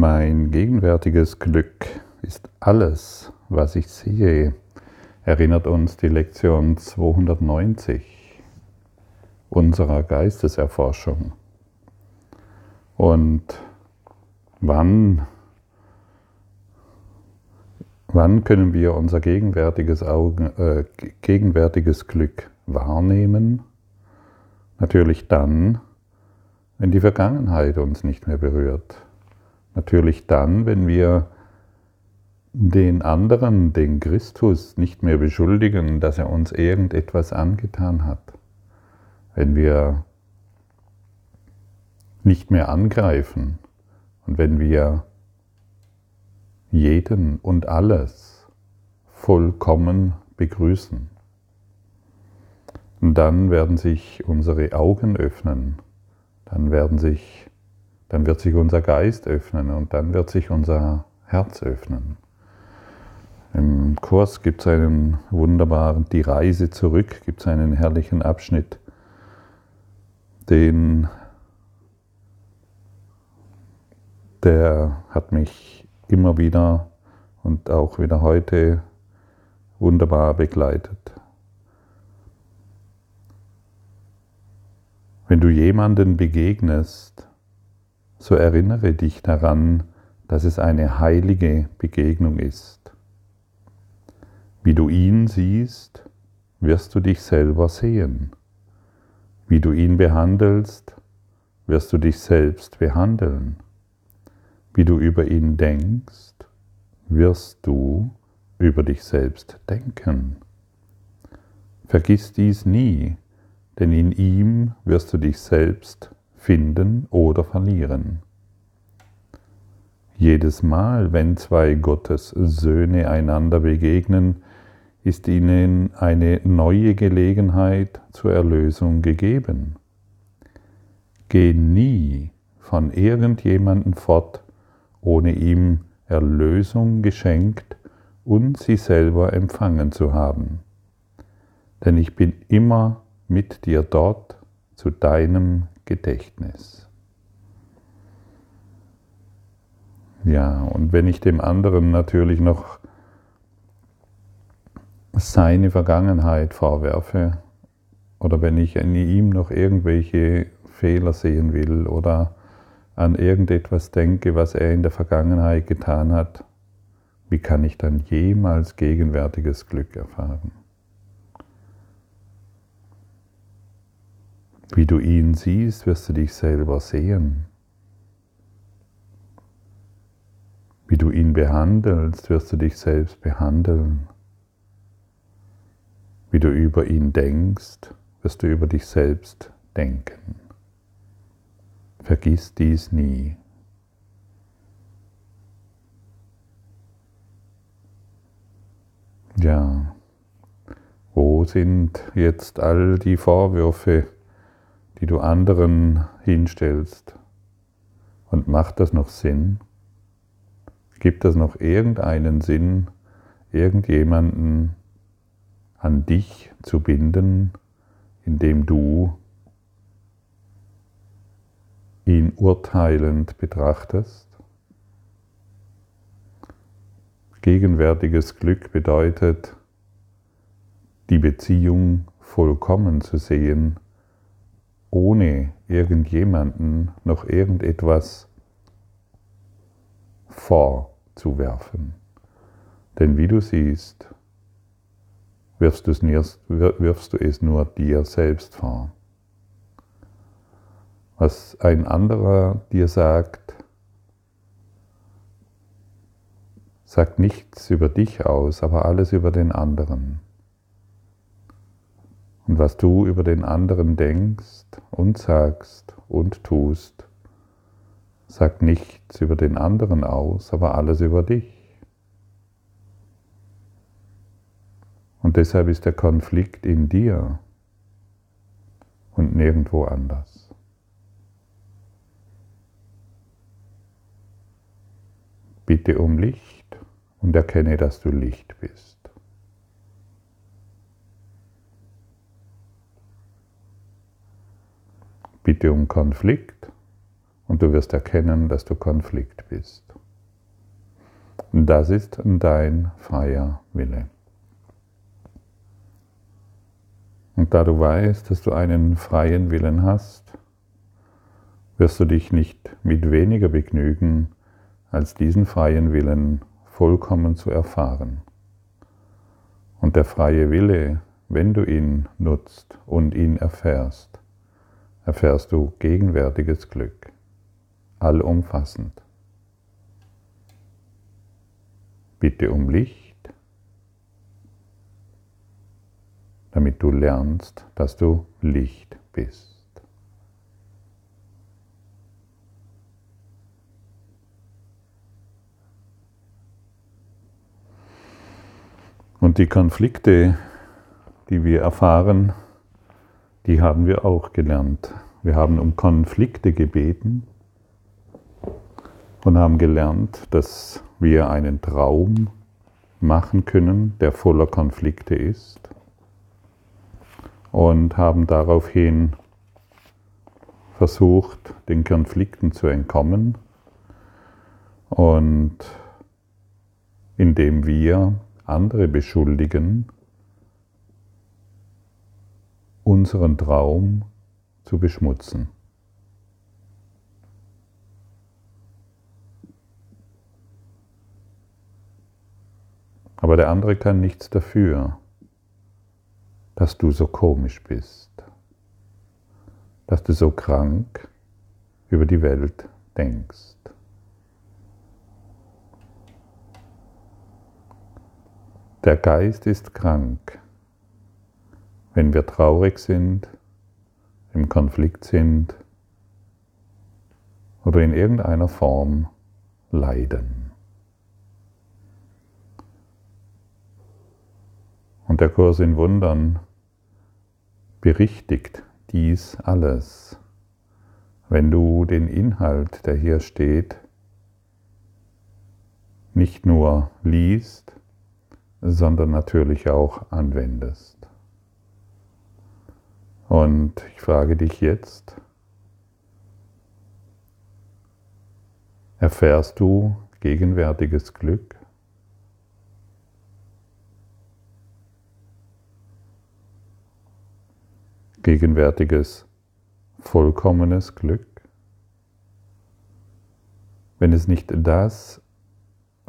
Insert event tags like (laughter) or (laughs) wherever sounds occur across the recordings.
Mein gegenwärtiges Glück ist alles, was ich sehe, erinnert uns die Lektion 290 unserer Geisteserforschung. Und wann, wann können wir unser gegenwärtiges, Augen, äh, gegenwärtiges Glück wahrnehmen? Natürlich dann, wenn die Vergangenheit uns nicht mehr berührt. Natürlich dann, wenn wir den anderen, den Christus, nicht mehr beschuldigen, dass er uns irgendetwas angetan hat. Wenn wir nicht mehr angreifen und wenn wir jeden und alles vollkommen begrüßen. Dann werden sich unsere Augen öffnen, dann, werden sich, dann wird sich unser Geist öffnen und dann wird sich unser Herz öffnen. Im Kurs gibt es einen wunderbaren, die Reise zurück, gibt es einen herrlichen Abschnitt, den, der hat mich immer wieder und auch wieder heute wunderbar begleitet. Wenn du jemanden begegnest, so erinnere dich daran, dass es eine heilige Begegnung ist. Wie du ihn siehst, wirst du dich selber sehen. Wie du ihn behandelst, wirst du dich selbst behandeln. Wie du über ihn denkst, wirst du über dich selbst denken. Vergiss dies nie, denn in ihm wirst du dich selbst finden oder verlieren. Jedes Mal, wenn zwei Gottes Söhne einander begegnen, ist ihnen eine neue Gelegenheit zur Erlösung gegeben. Geh nie von irgendjemandem fort, ohne ihm Erlösung geschenkt und sie selber empfangen zu haben. Denn ich bin immer mit dir dort zu deinem Gedächtnis. Ja, und wenn ich dem anderen natürlich noch seine Vergangenheit vorwerfe oder wenn ich in ihm noch irgendwelche Fehler sehen will oder an irgendetwas denke, was er in der Vergangenheit getan hat, wie kann ich dann jemals gegenwärtiges Glück erfahren? Wie du ihn siehst, wirst du dich selber sehen. Wie du ihn behandelst, wirst du dich selbst behandeln. Wie du über ihn denkst, wirst du über dich selbst denken. Vergiss dies nie. Ja, wo sind jetzt all die Vorwürfe, die du anderen hinstellst? Und macht das noch Sinn? Gibt das noch irgendeinen Sinn, irgendjemanden an dich zu binden, indem du ihn urteilend betrachtest. Gegenwärtiges Glück bedeutet, die Beziehung vollkommen zu sehen, ohne irgendjemanden noch irgendetwas vorzuwerfen. Denn wie du siehst, wirfst du es, wirfst du es nur dir selbst vor. Was ein anderer dir sagt, sagt nichts über dich aus, aber alles über den anderen. Und was du über den anderen denkst und sagst und tust, sagt nichts über den anderen aus, aber alles über dich. Und deshalb ist der Konflikt in dir und nirgendwo anders. Bitte um Licht und erkenne, dass du Licht bist. Bitte um Konflikt und du wirst erkennen, dass du Konflikt bist. Das ist dein freier Wille. Und da du weißt, dass du einen freien Willen hast, wirst du dich nicht mit weniger begnügen, als diesen freien Willen vollkommen zu erfahren. Und der freie Wille, wenn du ihn nutzt und ihn erfährst, erfährst du gegenwärtiges Glück, allumfassend. Bitte um Licht, damit du lernst, dass du Licht bist. Und die Konflikte, die wir erfahren, die haben wir auch gelernt. Wir haben um Konflikte gebeten und haben gelernt, dass wir einen Traum machen können, der voller Konflikte ist und haben daraufhin versucht, den Konflikten zu entkommen und indem wir andere beschuldigen, unseren Traum zu beschmutzen. Aber der andere kann nichts dafür, dass du so komisch bist, dass du so krank über die Welt denkst. Der Geist ist krank. Wenn wir traurig sind, im Konflikt sind oder in irgendeiner Form leiden. Und der Kurs in Wundern berichtigt dies alles. Wenn du den Inhalt, der hier steht, nicht nur liest, sondern natürlich auch anwendest. Und ich frage dich jetzt, erfährst du gegenwärtiges Glück? Gegenwärtiges vollkommenes Glück? Wenn es nicht das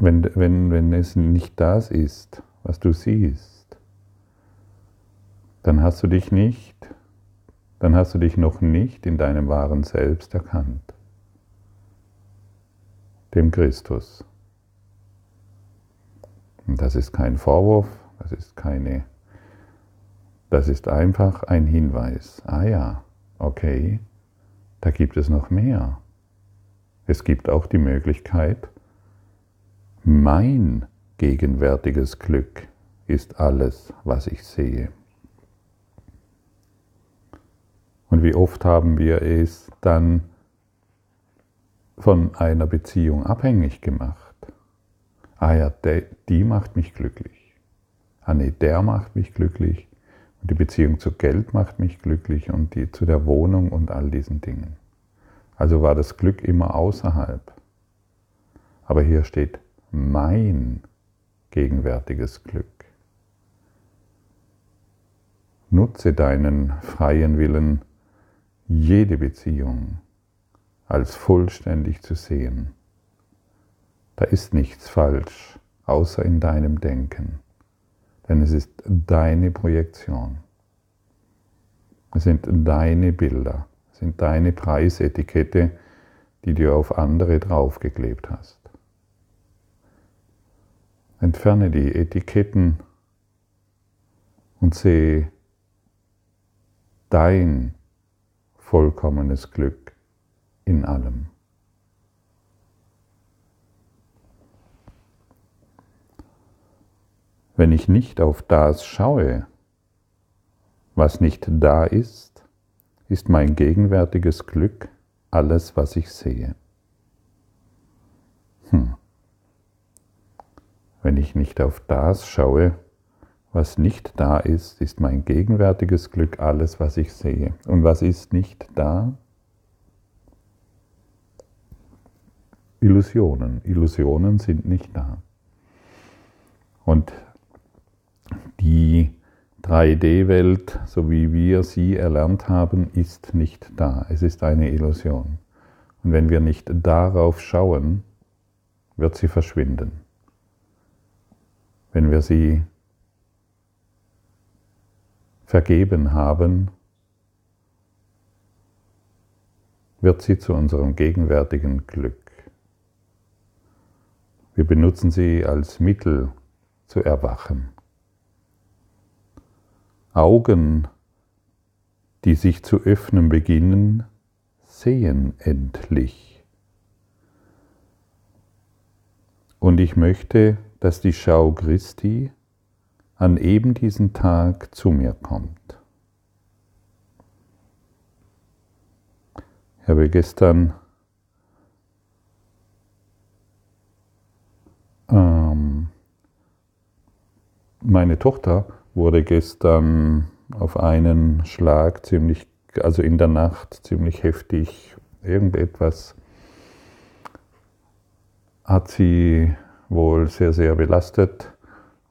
wenn, wenn, wenn es nicht das ist, was du siehst, dann hast du dich nicht, dann hast du dich noch nicht in deinem wahren Selbst erkannt, dem Christus. Und das ist kein Vorwurf, das ist keine, das ist einfach ein Hinweis. Ah ja, okay, da gibt es noch mehr. Es gibt auch die Möglichkeit, mein gegenwärtiges Glück ist alles, was ich sehe. Wie oft haben wir es dann von einer Beziehung abhängig gemacht? Ah ja, der, die macht mich glücklich. Ah nee, der macht mich glücklich. Und die Beziehung zu Geld macht mich glücklich und die zu der Wohnung und all diesen Dingen. Also war das Glück immer außerhalb. Aber hier steht mein gegenwärtiges Glück. Nutze deinen freien Willen, jede Beziehung als vollständig zu sehen. Da ist nichts falsch, außer in deinem Denken, denn es ist deine Projektion. Es sind deine Bilder, es sind deine Preisetikette, die du auf andere draufgeklebt hast. Entferne die Etiketten und sehe dein vollkommenes Glück in allem. Wenn ich nicht auf das schaue, was nicht da ist, ist mein gegenwärtiges Glück alles, was ich sehe. Hm. Wenn ich nicht auf das schaue, was nicht da ist, ist mein gegenwärtiges Glück alles, was ich sehe. Und was ist nicht da? Illusionen. Illusionen sind nicht da. Und die 3D-Welt, so wie wir sie erlernt haben, ist nicht da. Es ist eine Illusion. Und wenn wir nicht darauf schauen, wird sie verschwinden. Wenn wir sie vergeben haben, wird sie zu unserem gegenwärtigen Glück. Wir benutzen sie als Mittel zu erwachen. Augen, die sich zu öffnen beginnen, sehen endlich. Und ich möchte, dass die Schau Christi an eben diesen Tag zu mir kommt. Ich habe gestern ähm, meine Tochter wurde gestern auf einen Schlag ziemlich, also in der Nacht ziemlich heftig, irgendetwas hat sie wohl sehr, sehr belastet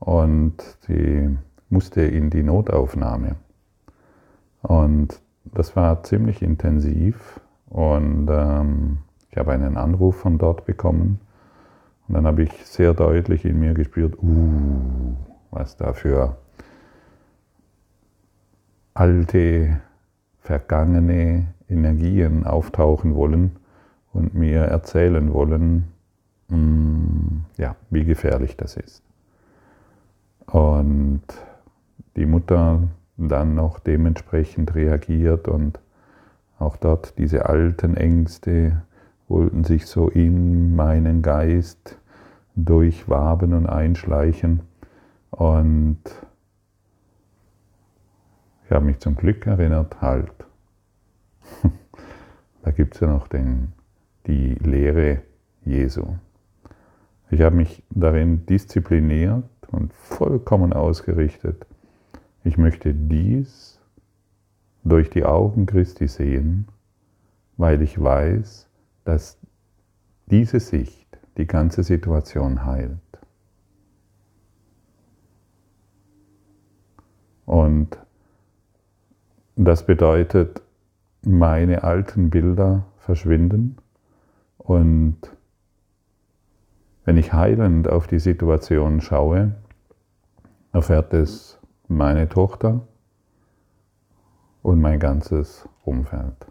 und sie musste in die Notaufnahme. Und das war ziemlich intensiv und ähm, ich habe einen Anruf von dort bekommen und dann habe ich sehr deutlich in mir gespürt, uh, was da für alte, vergangene Energien auftauchen wollen und mir erzählen wollen, mm, ja, wie gefährlich das ist. Und die Mutter dann noch dementsprechend reagiert und auch dort diese alten Ängste wollten sich so in meinen Geist durchwaben und einschleichen. Und ich habe mich zum Glück erinnert, halt, (laughs) da gibt es ja noch den, die Lehre Jesu. Ich habe mich darin diszipliniert und vollkommen ausgerichtet. Ich möchte dies durch die Augen Christi sehen, weil ich weiß, dass diese Sicht die ganze Situation heilt. Und das bedeutet, meine alten Bilder verschwinden und wenn ich heilend auf die Situation schaue, erfährt es meine Tochter und mein ganzes Umfeld.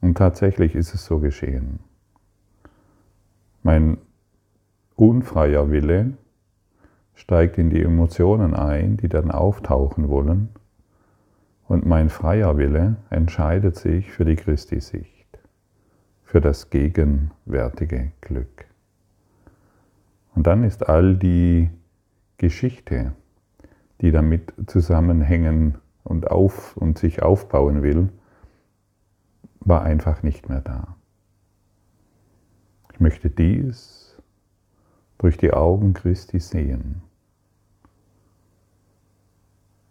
Und tatsächlich ist es so geschehen. Mein unfreier Wille steigt in die Emotionen ein, die dann auftauchen wollen, und mein freier Wille entscheidet sich für die Christi-Sicht, für das gegenwärtige Glück. Und dann ist all die Geschichte, die damit zusammenhängen und, auf, und sich aufbauen will, war einfach nicht mehr da. Ich möchte dies durch die Augen Christi sehen.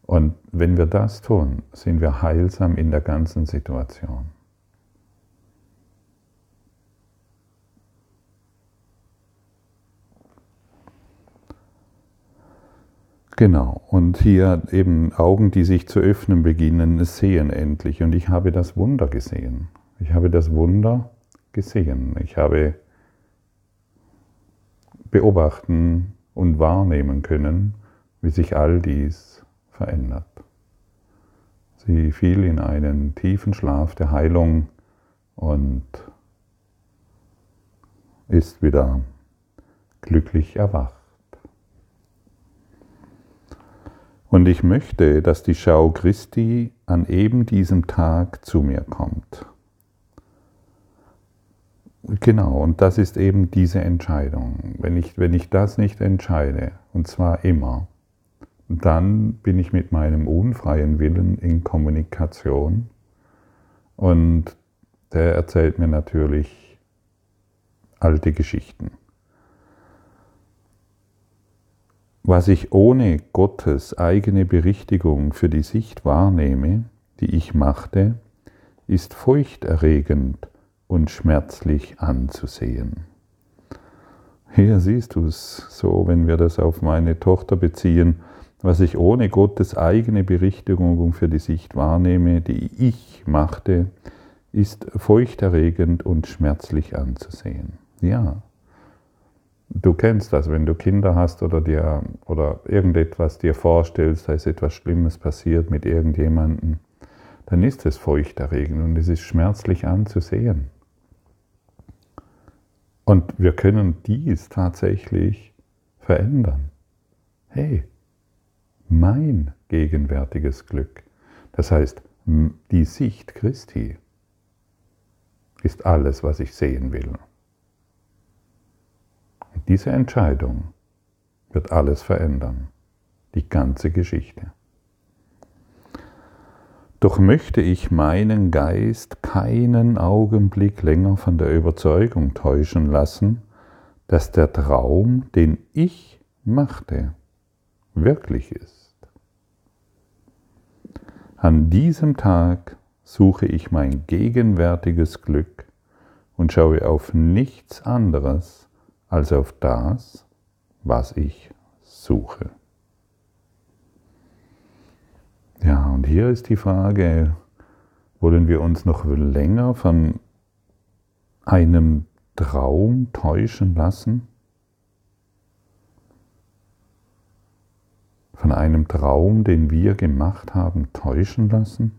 Und wenn wir das tun, sind wir heilsam in der ganzen Situation. Genau, und hier eben Augen, die sich zu öffnen beginnen, sehen endlich. Und ich habe das Wunder gesehen. Ich habe das Wunder gesehen. Ich habe beobachten und wahrnehmen können, wie sich all dies verändert. Sie fiel in einen tiefen Schlaf der Heilung und ist wieder glücklich erwacht. Und ich möchte, dass die Schau Christi an eben diesem Tag zu mir kommt. Genau, und das ist eben diese Entscheidung. Wenn ich, wenn ich das nicht entscheide, und zwar immer, dann bin ich mit meinem unfreien Willen in Kommunikation und der erzählt mir natürlich alte Geschichten. Was ich ohne Gottes eigene Berichtigung für die Sicht wahrnehme, die ich machte, ist furchterregend und schmerzlich anzusehen. Hier siehst du es so, wenn wir das auf meine Tochter beziehen, was ich ohne Gottes eigene Berichtigung für die Sicht wahrnehme, die ich machte, ist feuchterregend und schmerzlich anzusehen. Ja, du kennst das, wenn du Kinder hast oder dir oder irgendetwas dir vorstellst, da ist etwas Schlimmes passiert mit irgendjemandem, dann ist es feuchterregend und es ist schmerzlich anzusehen. Und wir können dies tatsächlich verändern. Hey, mein gegenwärtiges Glück, das heißt die Sicht Christi, ist alles, was ich sehen will. Diese Entscheidung wird alles verändern, die ganze Geschichte. Doch möchte ich meinen Geist keinen Augenblick länger von der Überzeugung täuschen lassen, dass der Traum, den ich machte, wirklich ist. An diesem Tag suche ich mein gegenwärtiges Glück und schaue auf nichts anderes als auf das, was ich suche. Ja, und hier ist die Frage, wollen wir uns noch länger von einem Traum täuschen lassen? Von einem Traum, den wir gemacht haben, täuschen lassen?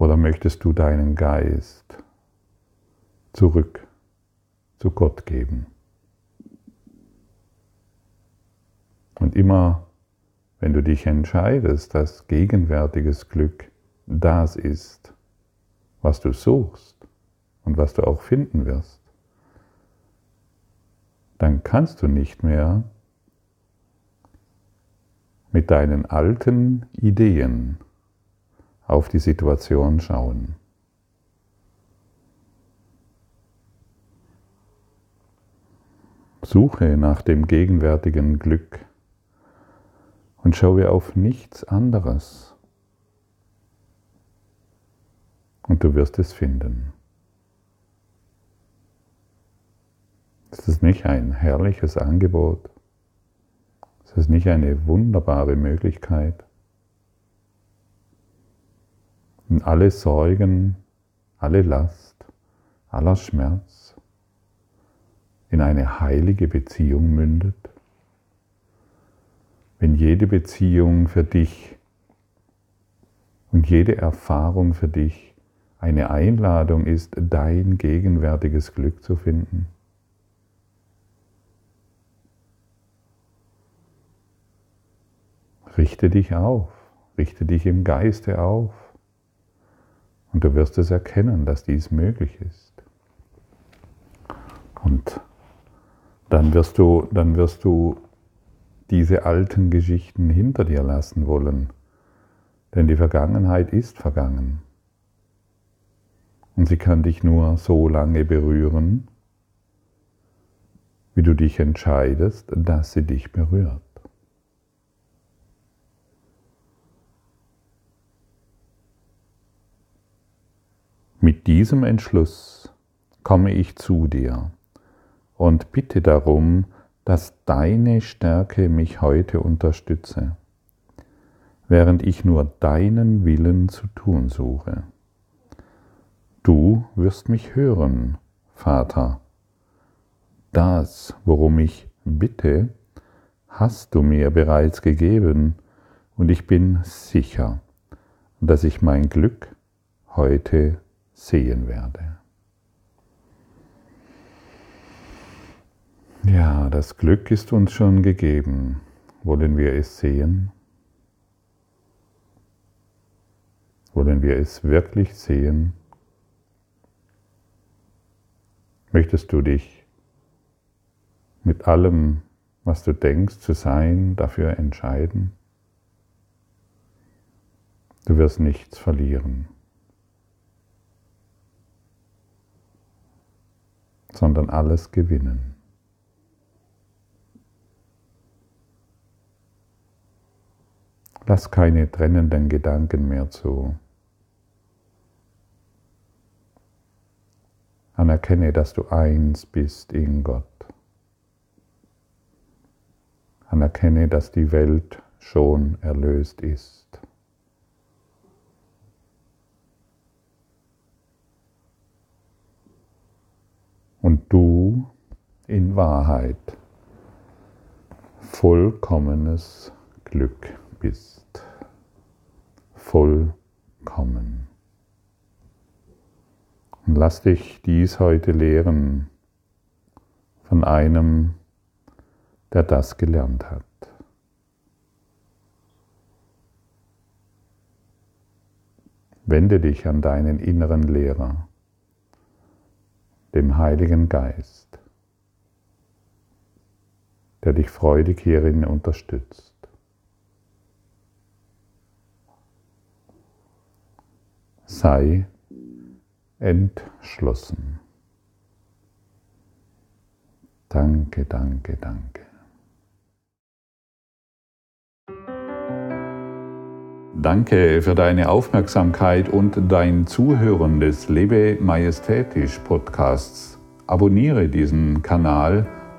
Oder möchtest du deinen Geist zurück zu Gott geben? Und immer, wenn du dich entscheidest, dass gegenwärtiges Glück das ist, was du suchst und was du auch finden wirst, dann kannst du nicht mehr mit deinen alten Ideen auf die Situation schauen. Suche nach dem gegenwärtigen Glück und schaue auf nichts anderes. Und du wirst es finden. Ist es nicht ein herrliches Angebot? Ist es nicht eine wunderbare Möglichkeit? Und alle Sorgen, alle Last, aller Schmerz in eine heilige Beziehung mündet? wenn jede Beziehung für dich und jede Erfahrung für dich eine Einladung ist, dein gegenwärtiges Glück zu finden? Richte dich auf, richte dich im Geiste auf und du wirst es erkennen, dass dies möglich ist. Und dann wirst du, dann wirst du diese alten Geschichten hinter dir lassen wollen. Denn die Vergangenheit ist vergangen. Und sie kann dich nur so lange berühren, wie du dich entscheidest, dass sie dich berührt. Mit diesem Entschluss komme ich zu dir und bitte darum, dass deine Stärke mich heute unterstütze, während ich nur deinen Willen zu tun suche. Du wirst mich hören, Vater. Das, worum ich bitte, hast du mir bereits gegeben, und ich bin sicher, dass ich mein Glück heute sehen werde. Ja, das Glück ist uns schon gegeben. Wollen wir es sehen? Wollen wir es wirklich sehen? Möchtest du dich mit allem, was du denkst zu sein, dafür entscheiden? Du wirst nichts verlieren, sondern alles gewinnen. Lass keine trennenden Gedanken mehr zu. Anerkenne, dass du eins bist in Gott. Anerkenne, dass die Welt schon erlöst ist. Und du in Wahrheit vollkommenes Glück bist. Vollkommen. Und lass dich dies heute lehren von einem, der das gelernt hat. Wende dich an deinen inneren Lehrer, dem Heiligen Geist, der dich freudig hierin unterstützt. Sei entschlossen. Danke, danke, danke. Danke für deine Aufmerksamkeit und dein Zuhören des Lebe Majestätisch Podcasts. Abonniere diesen Kanal,